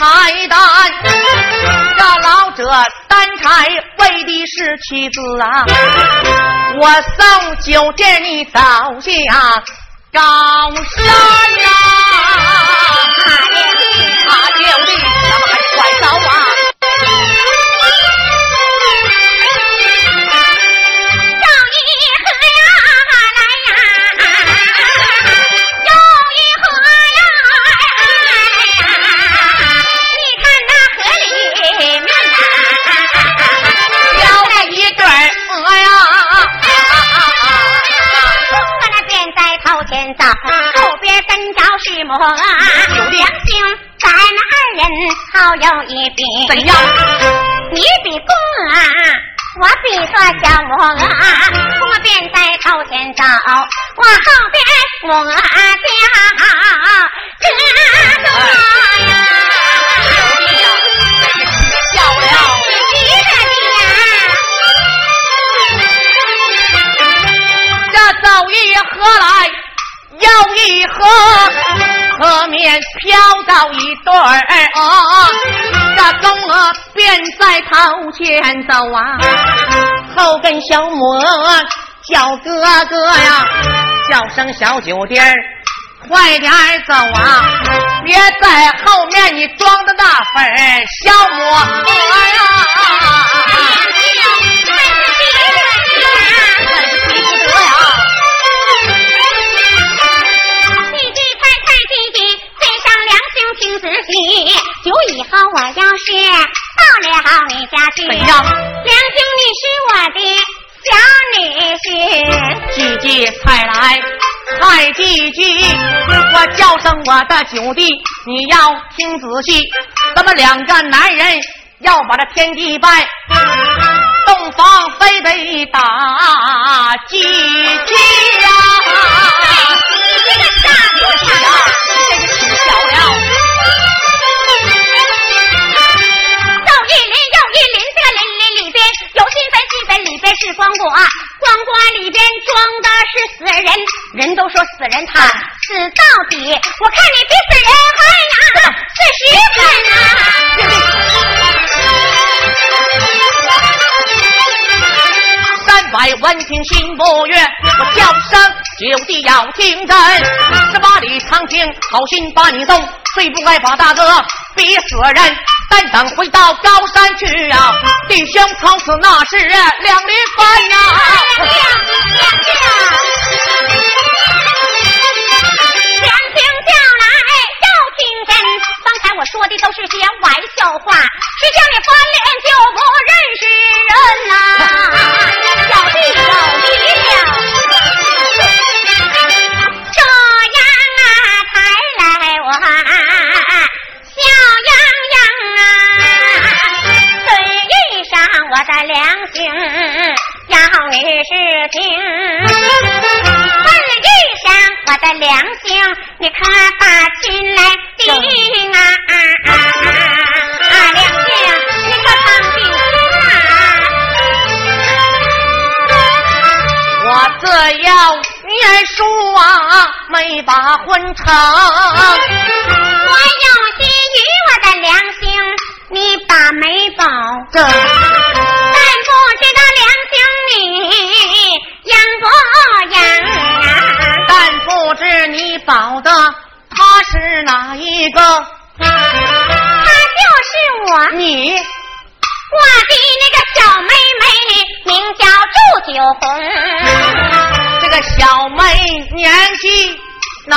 柴担。这老者担柴为的是妻子啊，我送酒店你走下高山呐、啊，兄弟，怎么还管着啊？是母啊，两兄咱二人好有一比。怎样？你比公啊，我比个小母啊，我便在头前走，我后边我叫哥哥呀，这走一何来，又一河，河面飘到一对儿鹅，这公鹅便在头前走啊，后跟小母鹅叫哥哥呀，叫声小酒店儿快点走啊，别在后面你装的那份儿小母鹅呀。后我要是到了你家去，怎样？两兄你是我的小女婿。姐姐快来，快姐姐，我叫声我的九弟，你要听仔细，咱们两个男人要把这天地拜，洞房非得打几句呀！你这个傻姑娘啊，真是取笑了。有金坟，金坟里边是光锅，光锅里边装的是死人。人都说死人惨，死到底，我看你比死人还呀，死十 三百闻听心不悦，我叫声九弟要听真，十八里长亭好心把你送，最不该把大哥逼死人。但等回到高山去啊，弟兄从此那是两离分呀。两听叫来又听真，刚才我说的都是些玩笑话，是长。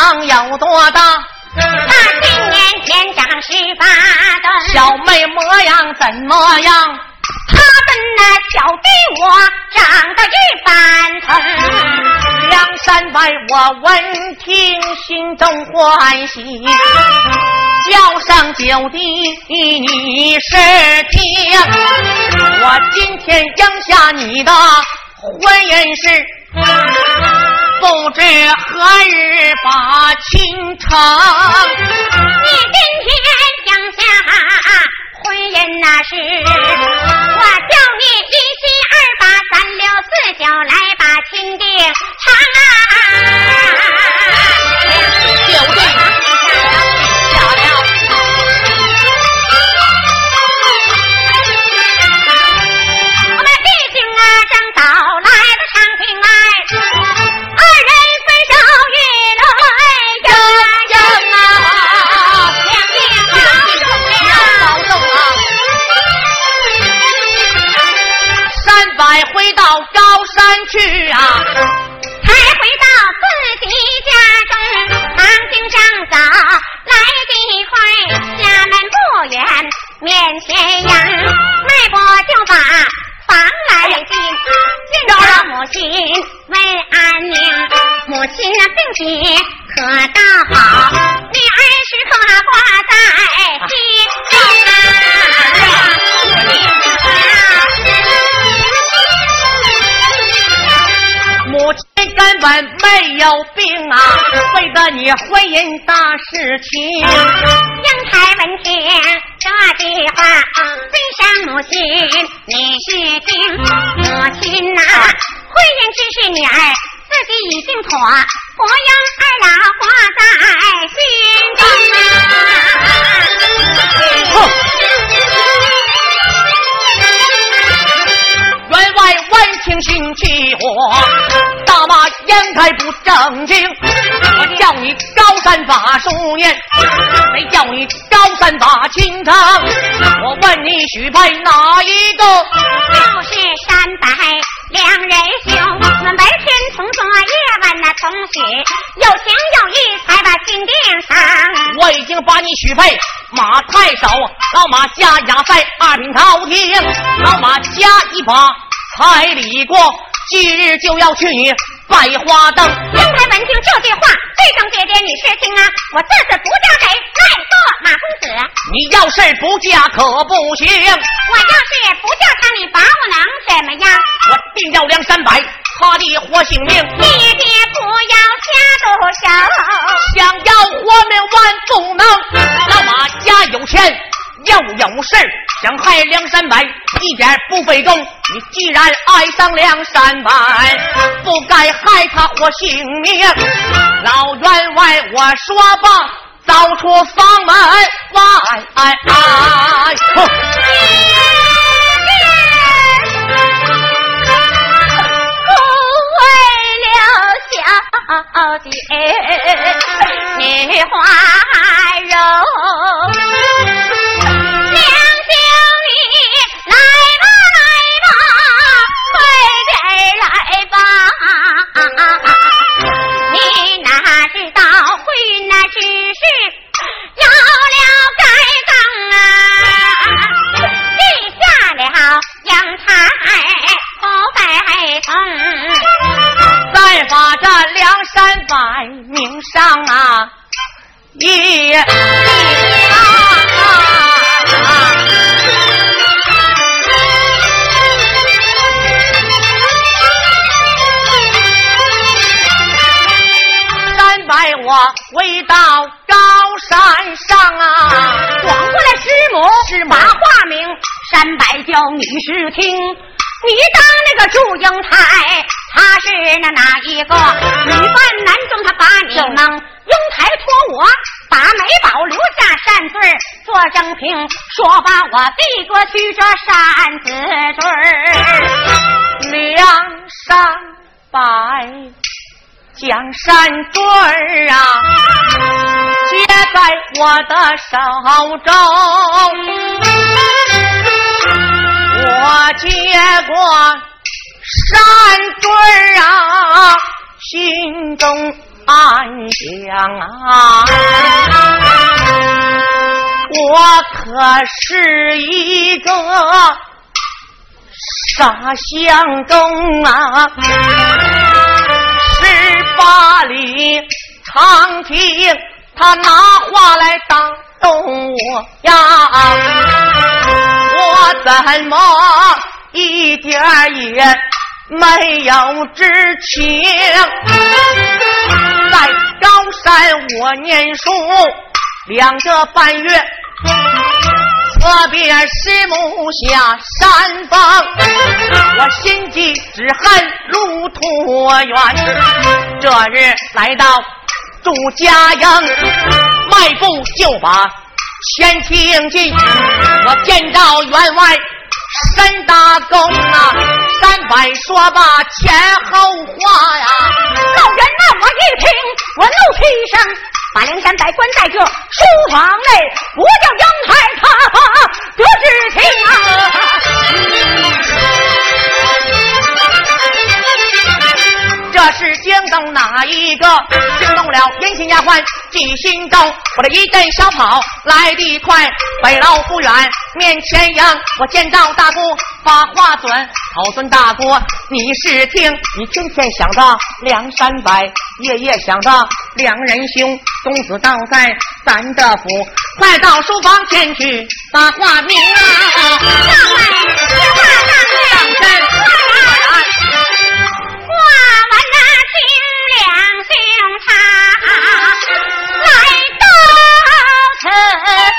能有多大？那今年年长十八的，小妹模样怎么样？她跟那小弟我长得一般疼。梁山伯，我闻听心中欢喜，叫上九弟，你是听。我今天应下你的婚姻事，不知何日把亲成。你今天讲下婚姻那是，我叫你一七二八三六四九来把亲定成啊！面前呀，迈步就把房来进，见着母亲问安宁，母亲那病体可倒好，女儿时刻挂在心本没有病啊！为了你婚姻大事情，英台闻听这句话，尊上母亲你是听，母亲呐，婚姻之事女儿自己已经妥，不用二老挂在心中啊！员外闻听心气火。大骂烟台不正经，我叫你高三把书念，没叫你高三把清唱。我问你许配哪一个？就是山白两人兄，我们白天同坐，夜晚那同许，有情有义才把心定上。我已经把你许配马太守，老马家压在二品朝廷，老马加一把彩礼过。今日就要去拜花灯。英台闻听这句话，对声爹爹你是听啊，我这次不嫁给赖做马公子。你要是不嫁可不行。我要是不嫁他，你把我能怎么样？我定要梁山伯他的活性命。爹爹不要下毒手，想要活命万不能。老马家有钱。要有事想害梁山伯，一点不费功。你既然爱上梁山伯，不该害他活性命。老员外，我说罢，走出房门外。哎哎，为了小姐，你花你当那个祝英台，他是那哪一个？女扮男装，他把你蒙。英台托我把美宝留下扇坠做正平，说把我递过去这扇子坠梁山伯将扇坠儿啊，接在我的手中。我接过山坠啊，心中暗想啊，我可是一个傻相公啊，十八里长亭，他拿话来打。动我呀？我怎么一点也没有知情？在高山我念书两个半月。特别是母下山峰，我心急只恨路途远。这日来到祝家营，迈步就把先请进。我见到员外山大公啊，三百说罢前后话呀。老人呐，我一听，我怒气一声。把梁山伯关在这书房内，不叫杨太他得知情啊。这是惊动哪一个？惊动了阴心丫鬟记心中。我这一阵小跑来得快，北楼不远面前迎。我见到大姑把话准，口尊大姑你是听，你天天想着梁山伯，夜夜想着两人兄。公子倒在咱的府，快到书房前去把话明啊！上来，话上阵。Hey.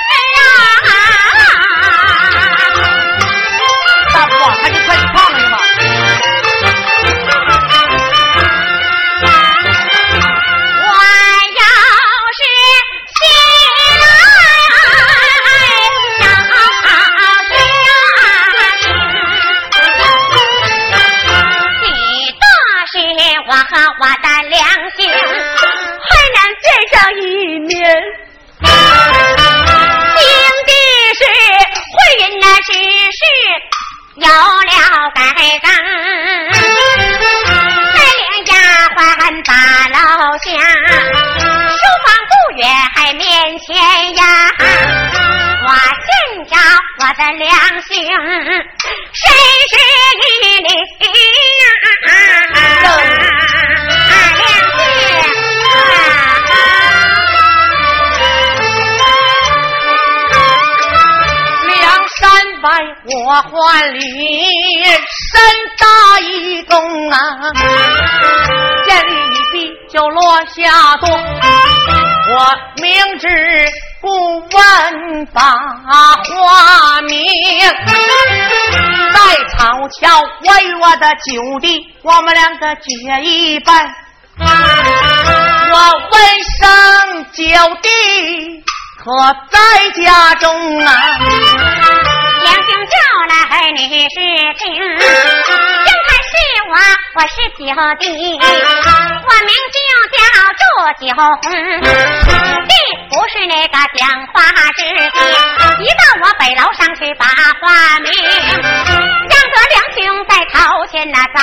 有了盖章带领丫鬟把楼下书房不远还面前呀我寻找我的良心谁是你呀？在我怀里深扎一躬啊见你一就落下东我明知故问把花名在草桥我与我的九弟我们两个结一拜。我问声九弟可在家中啊。将军叫来，你是听。我我是九弟，我名就叫祝九红，弟不是那个讲话之地，一到我北楼上去把话明，让得两兄在朝前那走，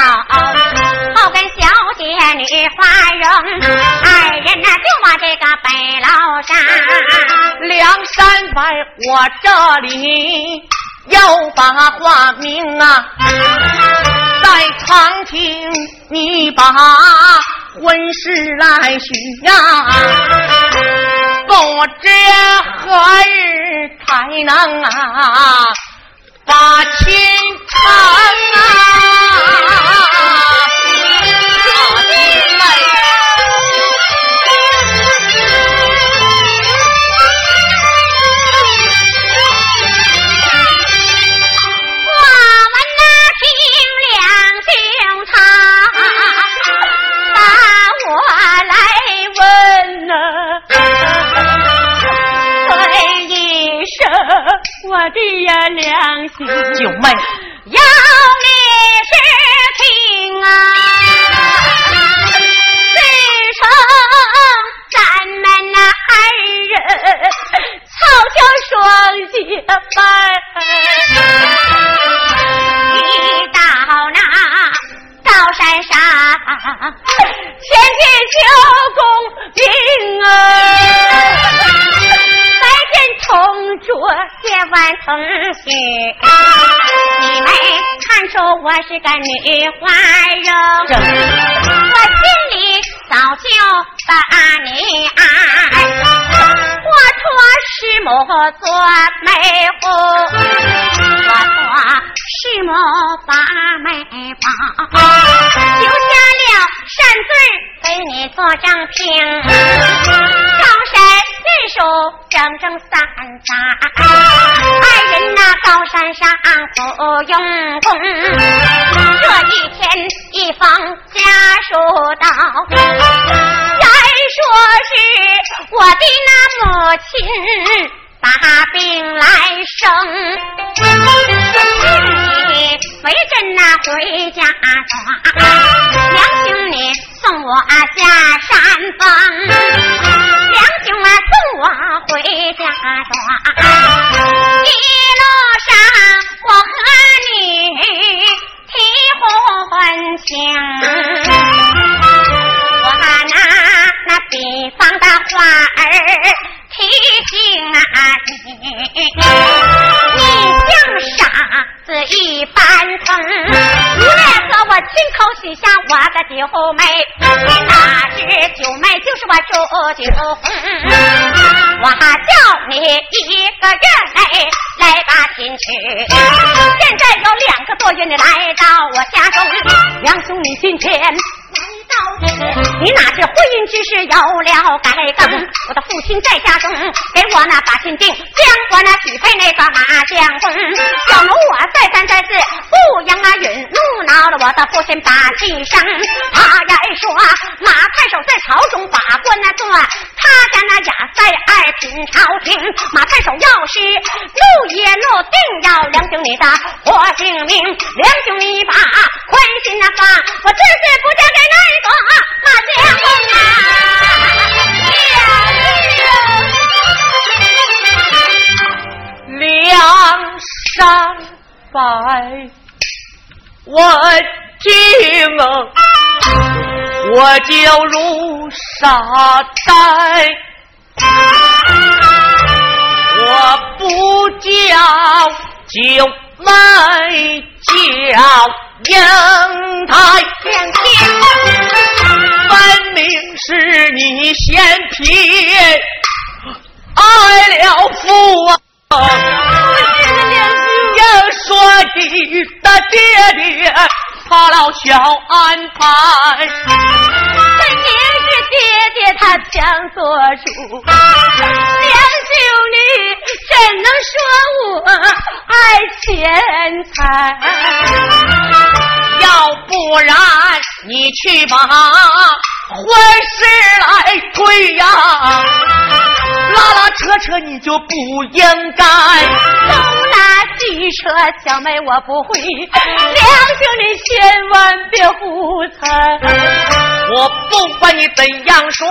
后跟小姐女花容，二人那就往这个北楼上，梁山伯我这里要把话明啊。在长亭，你把婚事来许呀，不知何日才能啊把亲成啊。的呀良心，九妹，要你是听啊！自称咱们那二人草桥双结拜，我是个女花容，我心里早就把你爱。我说师母做媒夫，我做师母把媒房，留下了善嘴给你做正凭，整整三三，二人那高山上不用功，这一天一封家书到。说是我的那母亲把病来生，你为朕那回家庄，两兄你送我下山峰，回家庄，一路上我和你提婚情。那北方的花儿提醒啊你，你像傻子一般疯，你来和我亲口许下我的九妹，妹就是我还，叫你一个月内来把亲娶，现在有两个多月你来到我家中，两兄你今天。你哪知婚姻之事有了改更？我的父亲在家中给我那把亲定，将我那许配那个马将公。小奴我再三再四不应啊允，怒恼了我的父亲把气生。他呀说马太守在朝中把官那做，他家那雅塞二品朝廷。马太守要是怒也怒，定要梁兄你的活性命。梁兄你把宽心那放，我这次不嫁给那个。马家红啊，梁山伯，我听，我就如沙呆，我不叫就没叫。阳台，分明是你先撇。爱了父啊！要说你的爹爹，他老小安排。爹爹他想做主，两兄女怎能说我爱钱财？要不然你去把婚事来推呀，拉拉扯扯你就不应该。东拉西扯，小妹我不会，两兄弟千万别胡猜。我不管你怎样说，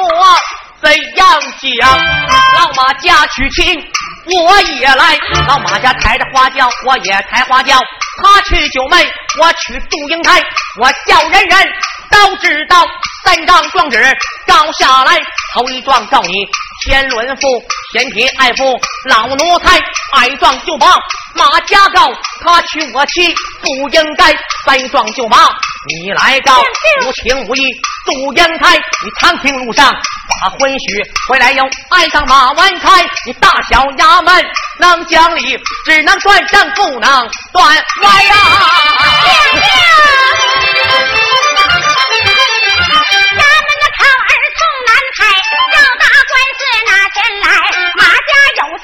怎样讲，老马家娶亲我也来，老马家抬着花轿我也抬花轿，他娶九妹，我娶祝英台，我叫人人都知道。三张状纸照下来，头一状告你。天伦父，贤妻爱父，老奴才；矮壮就把马家告，他娶我妻不应该；三壮就把你来告，无情无义。杜英台，你长平路上把婚许回来又爱上马文开，你大小衙门能讲理，只能断正，不能断歪呀。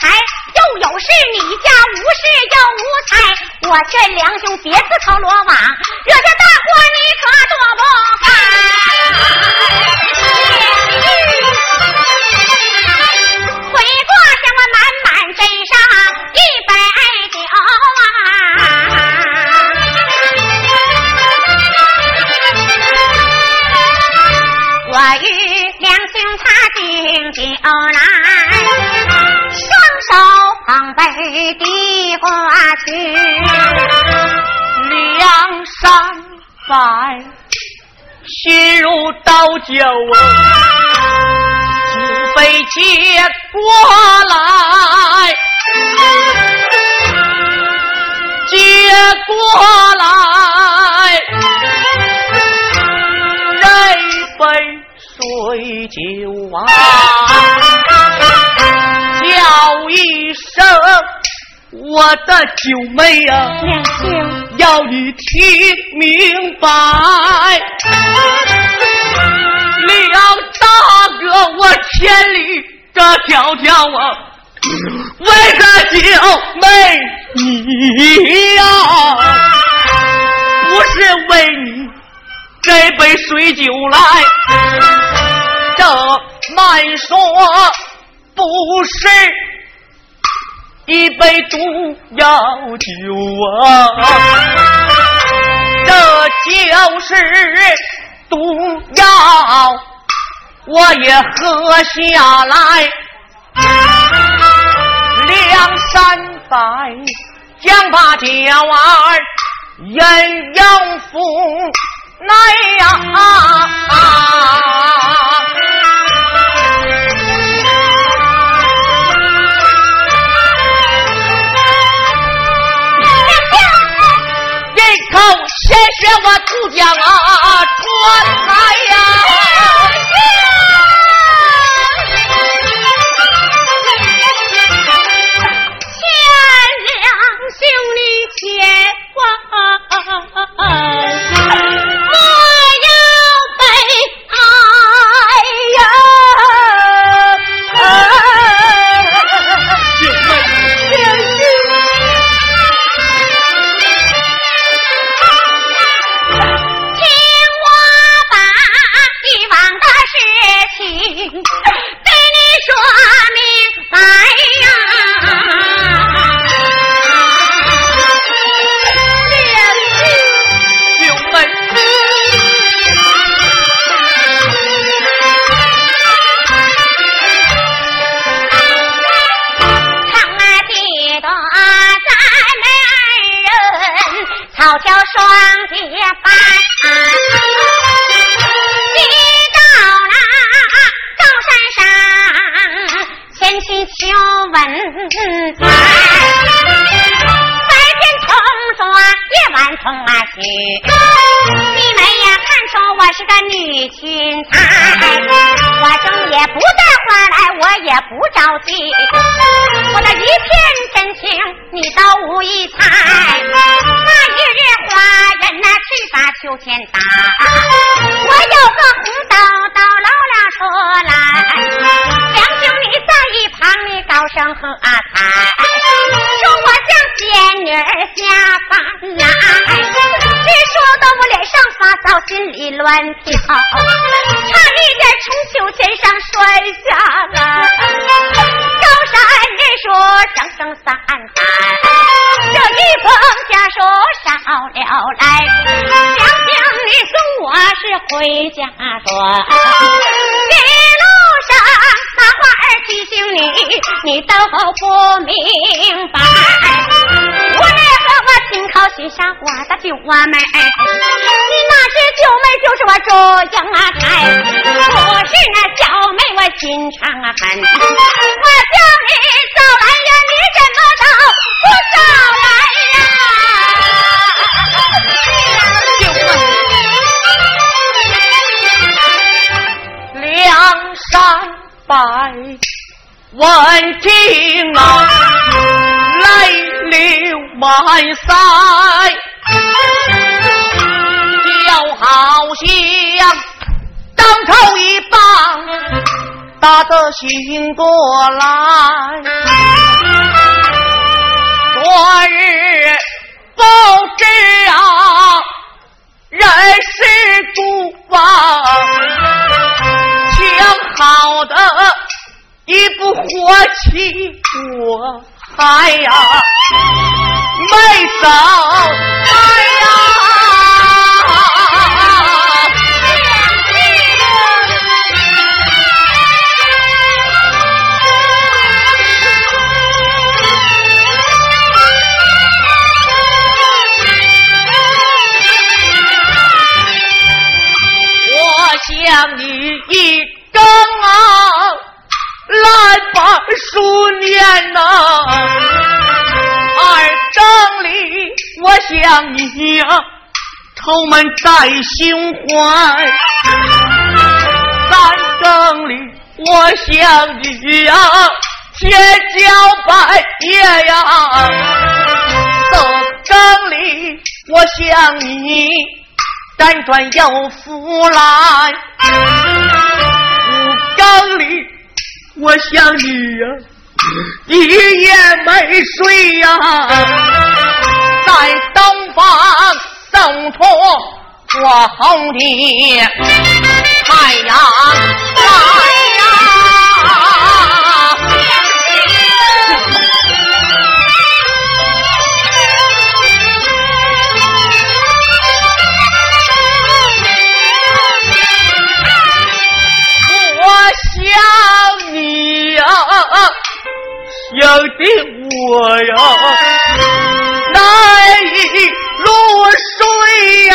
财又有事，你家无事又无财，我劝梁兄别自投罗网，惹下大祸你可躲不开。回过向我满满斟上一杯酒啊！我与梁兄他敬酒来。捧杯递过去，梁山伯心如刀绞啊，不被接过来，接过来，来杯水酒啊。叫一声我的九妹呀，娘亲，要你听明白。梁大哥，我千里这迢迢啊，为个九妹你呀，不是为你这杯水酒来，这慢说不是。一杯毒药酒啊，这就是毒药，我也喝下来。梁山伯将把酒儿饮用腹内呀。先学我土将啊，传来呀。乱跳，差一点从秋千上摔下来。高山人说声声三番，这一封家书捎了来，将军你送我是回家转。一路上那话儿提醒你，你都不明白。我奈何我的九妹，你那是九妹，就是我周英啊台，不是那小妹我心肠啊狠，我叫你早来呀，你怎么都不早来呀？九妹，梁山伯问听啊，来流满腮，就好像当头一棒打得醒过来。昨日不知啊，人事主啊，想好的。一不火气，我哎呀没走，哎呀！我想你把书念呐，二正里我想你呀，愁闷在心怀；三更里我想你呀，天骄百业呀。想你辗转又复来，五更里我想你呀。一夜没睡呀，在东方送出火红的太阳来。想的我呀，难以入睡呀，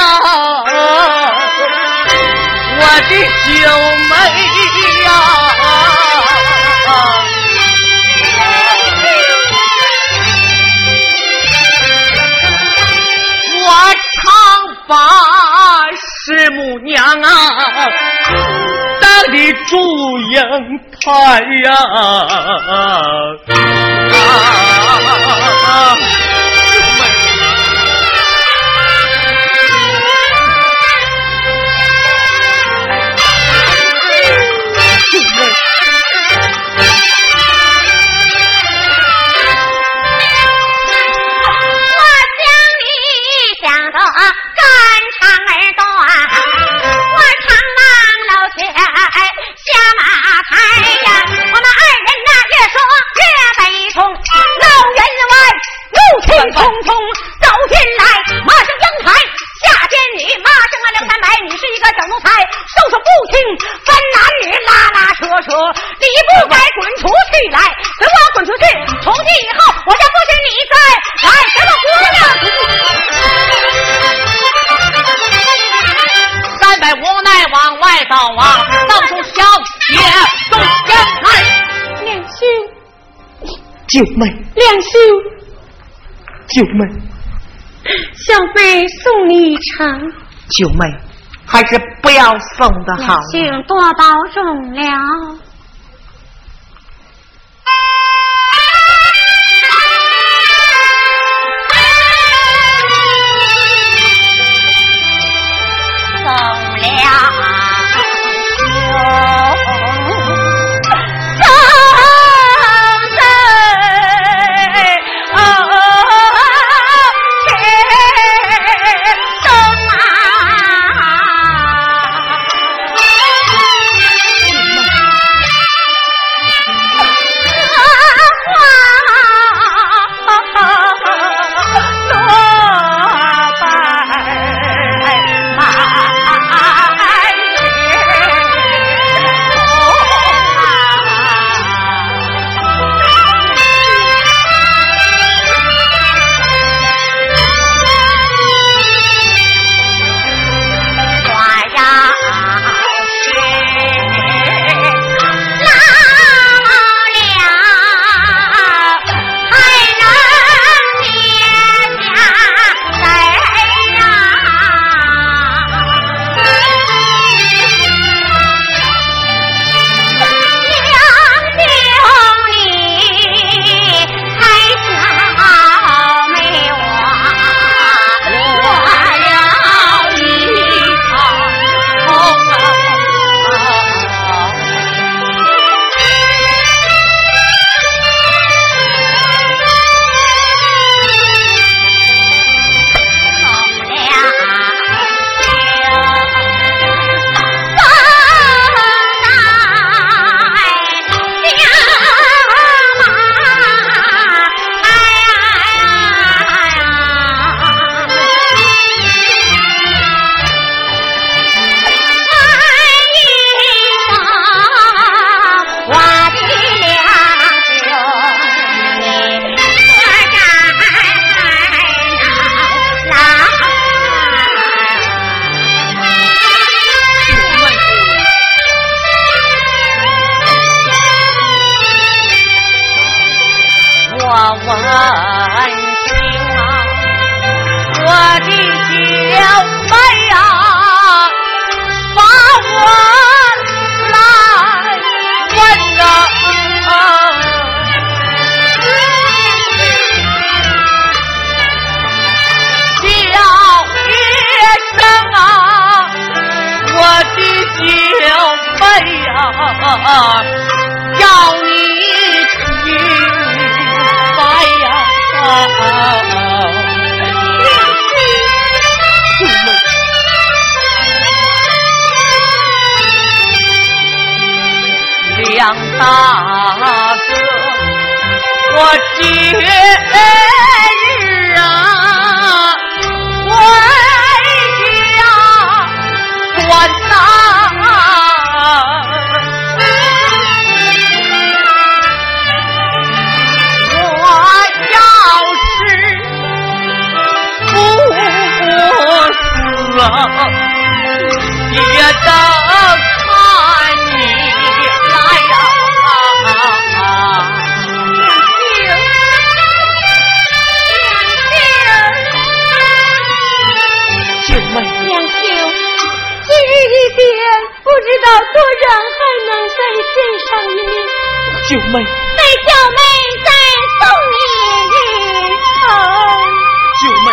我的九妹呀，我常把师母娘啊的祝英台呀。九妹，梁兄，九妹，小妹送你一程。九妹，还是不要送的好。梁兄多保重了。九妹，为九妹再送你一程。九妹，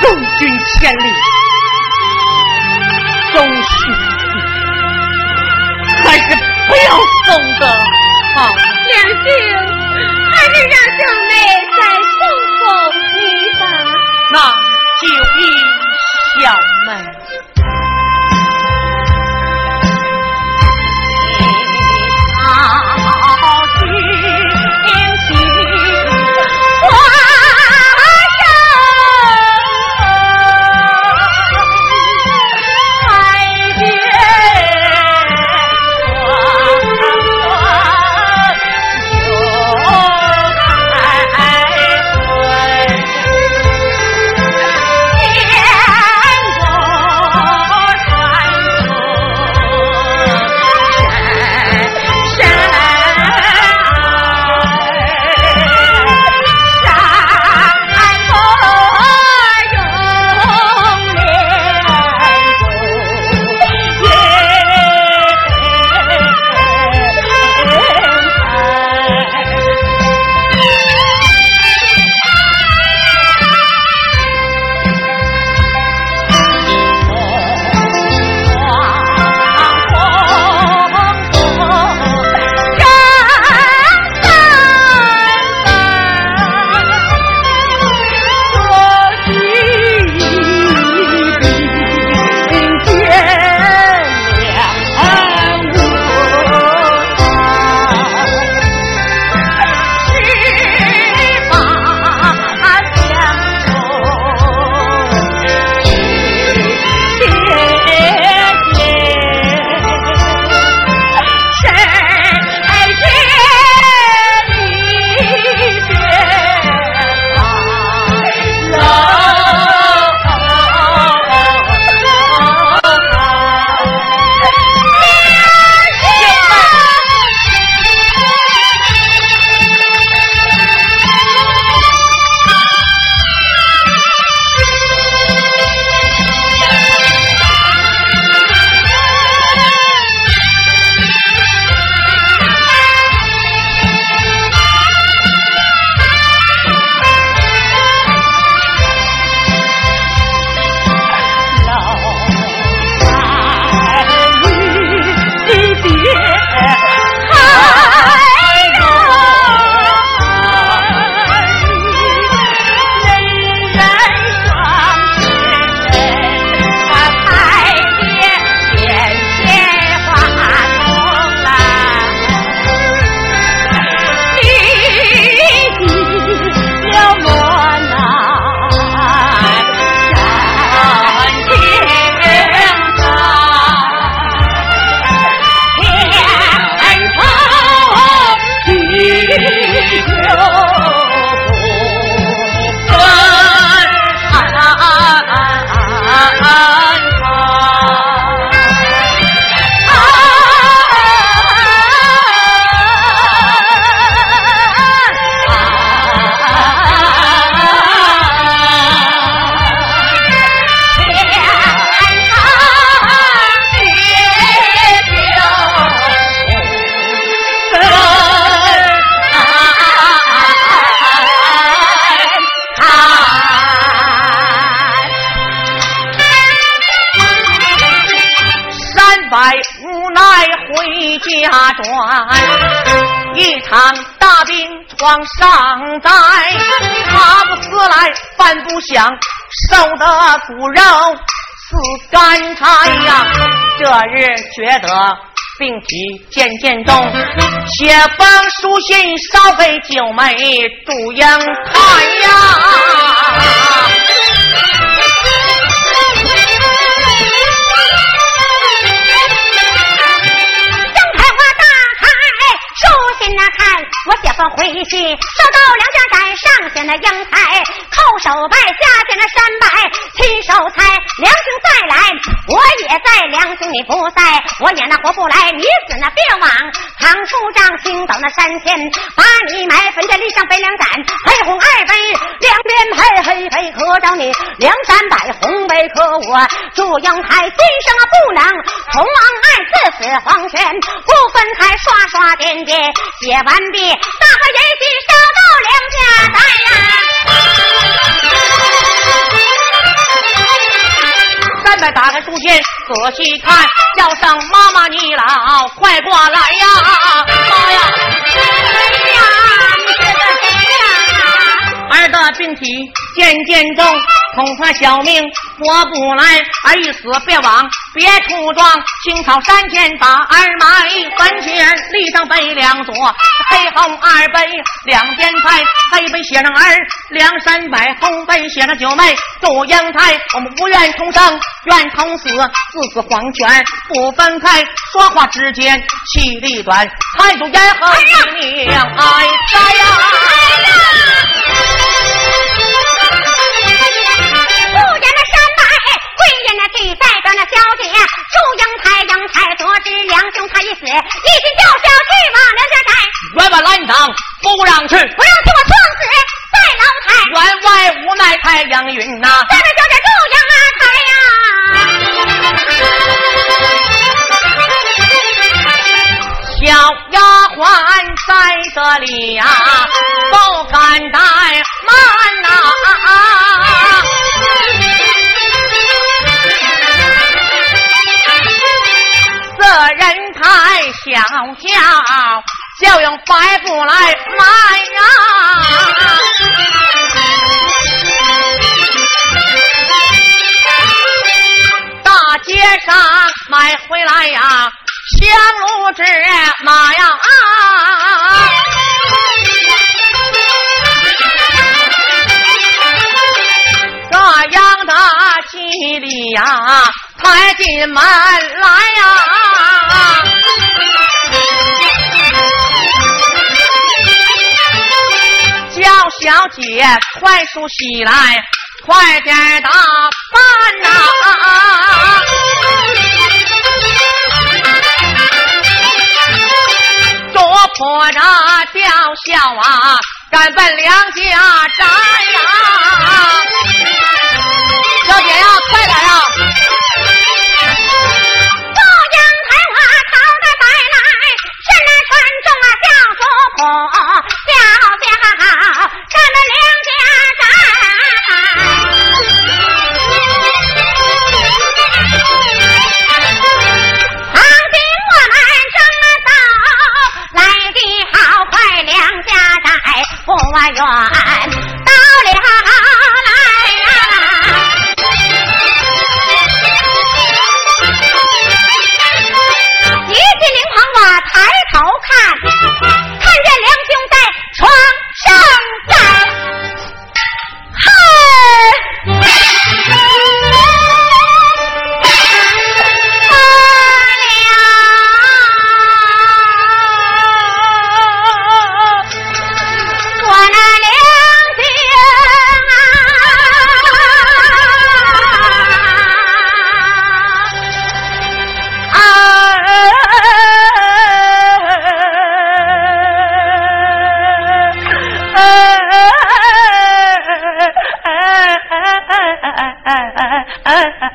送君千里。饭不香，瘦的骨肉似干柴呀。这日觉得病体渐渐重，写封书信烧给九妹祝英台呀。我写封回信，收到梁家寨上县的英才，叩首拜，下县的山拜，亲手猜，梁兄再来，我也在。梁兄你不在，我也那活不来。你死那别往唐处长，行到那山前，把你埋坟在立上北两盏，黑红二杯，两边配黑杯可着你，梁山伯红杯可我。祝英台今生啊不能同王爱，自死黄泉不分开，刷刷点点写完毕。大河人心烧到梁家寨呀！三百打开书信，仔细看，叫声妈妈你老快过来呀！妈呀！哎，呀？儿的病体渐渐重。恐怕小命活不来，儿一死别往别处撞。青草山前把儿埋，坟前立上碑两座，黑红二碑两边排，黑碑写上儿梁山伯，红碑写上九妹祝英台。我们不愿重生，愿同死，自死黄泉不分开。说话之间气力短，太祖言和你娘哀哉呀！记载着那小姐祝英台，英台得知两兄他已死，一心叫嚣去往梁家寨。员外拦挡，不让去，不让去我撞死在楼台。员外无奈太阳云呐，咱们小姐祝英台呀。小丫鬟在这里呀，不敢怠慢呐。这人太小巧，就用白布来买呀。大街上买回来呀，香炉芝麻呀。这样的吉利呀，抬进门来呀。叫小姐快梳洗来，快点打扮啊，赶奔梁家寨呀！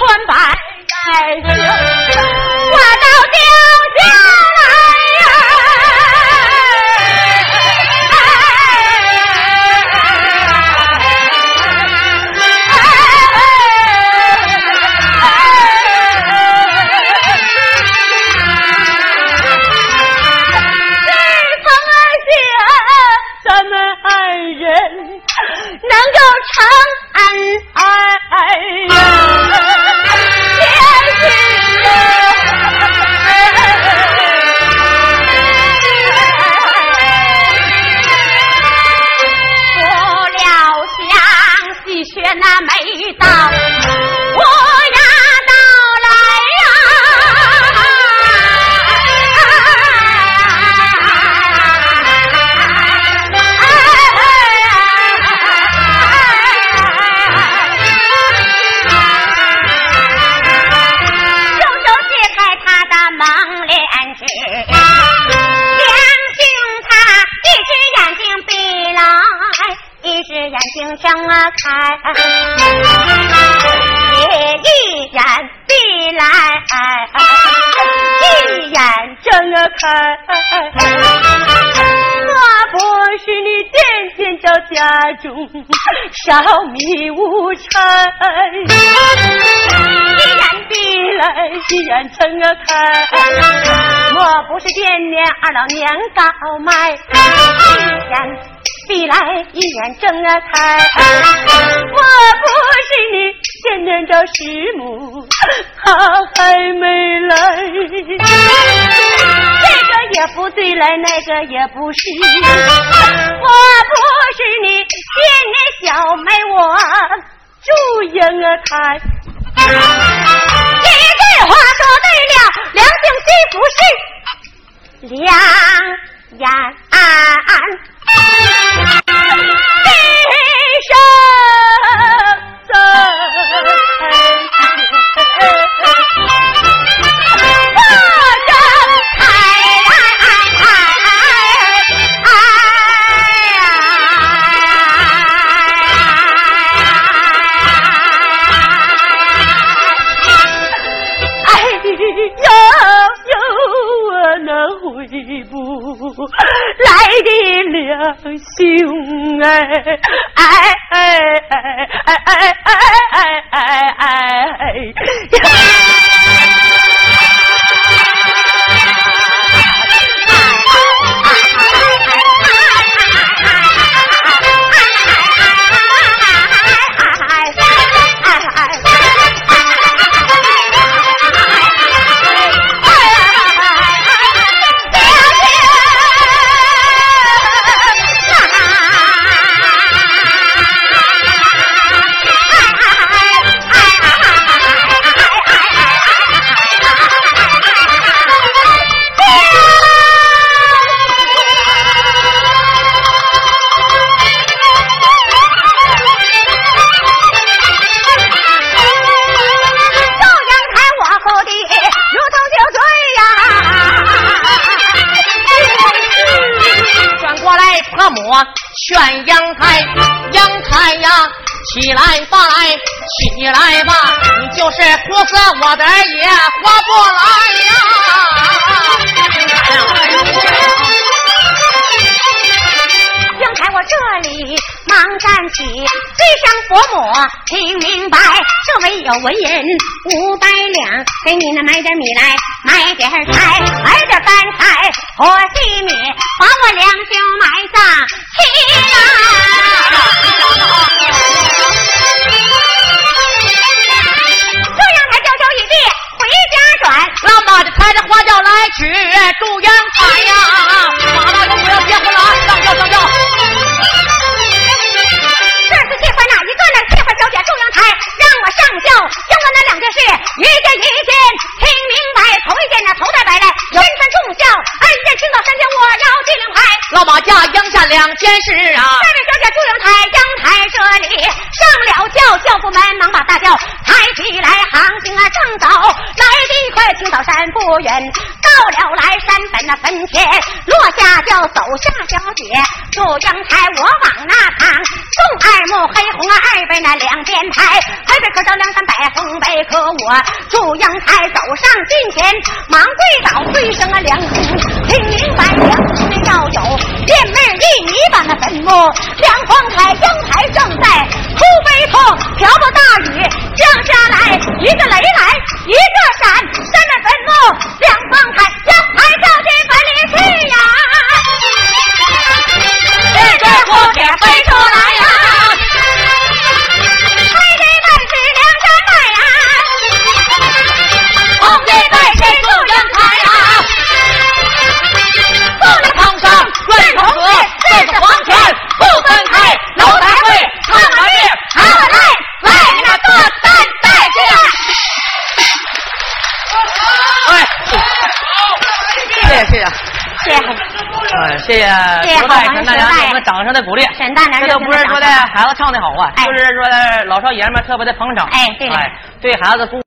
穿白米无柴，一眼闭来，一眼睁啊开。莫不是见面二老年高迈，一眼。闭来一眼睁啊开，我不是你见面找师母，他还没来。这个也不对来，那个也不是。我不是你见面小妹，我祝英台。一句话说对了，良心幸福是两眼。今生走。的两兄哎哎哎哎哎哎哎哎哎哎！有文人我那两件事一件一件听明白。头一件那头戴白来，身穿重孝；二一件青到三件，我要记令牌。老马家应下两件事啊。三位小姐祝英台，阳台这里上了轿，轿夫们忙把大轿抬起来，行行啊正走，来得快，青草山不远，到了来山本那坟前，落下轿，走下小姐，祝英台我往那躺，送二目黑红啊二杯那两边抬，黑杯可倒两三百，红杯可我祝英台走上近前，忙跪倒跪声啊两声，听明白两声要有店妹一泥把那坟墓，梁皇台阳台正在哭悲痛，瓢泼大雨降下来，一个雷来一个闪，扇那坟墓两方台阳台照进坟里去呀，这阵火铁飞谢谢谢谢陈大娘给我们掌声的鼓励。沈大娘这都不是说的孩子唱的好啊，哎就是说的老少爷们儿特别的捧场。哎对对孩子不。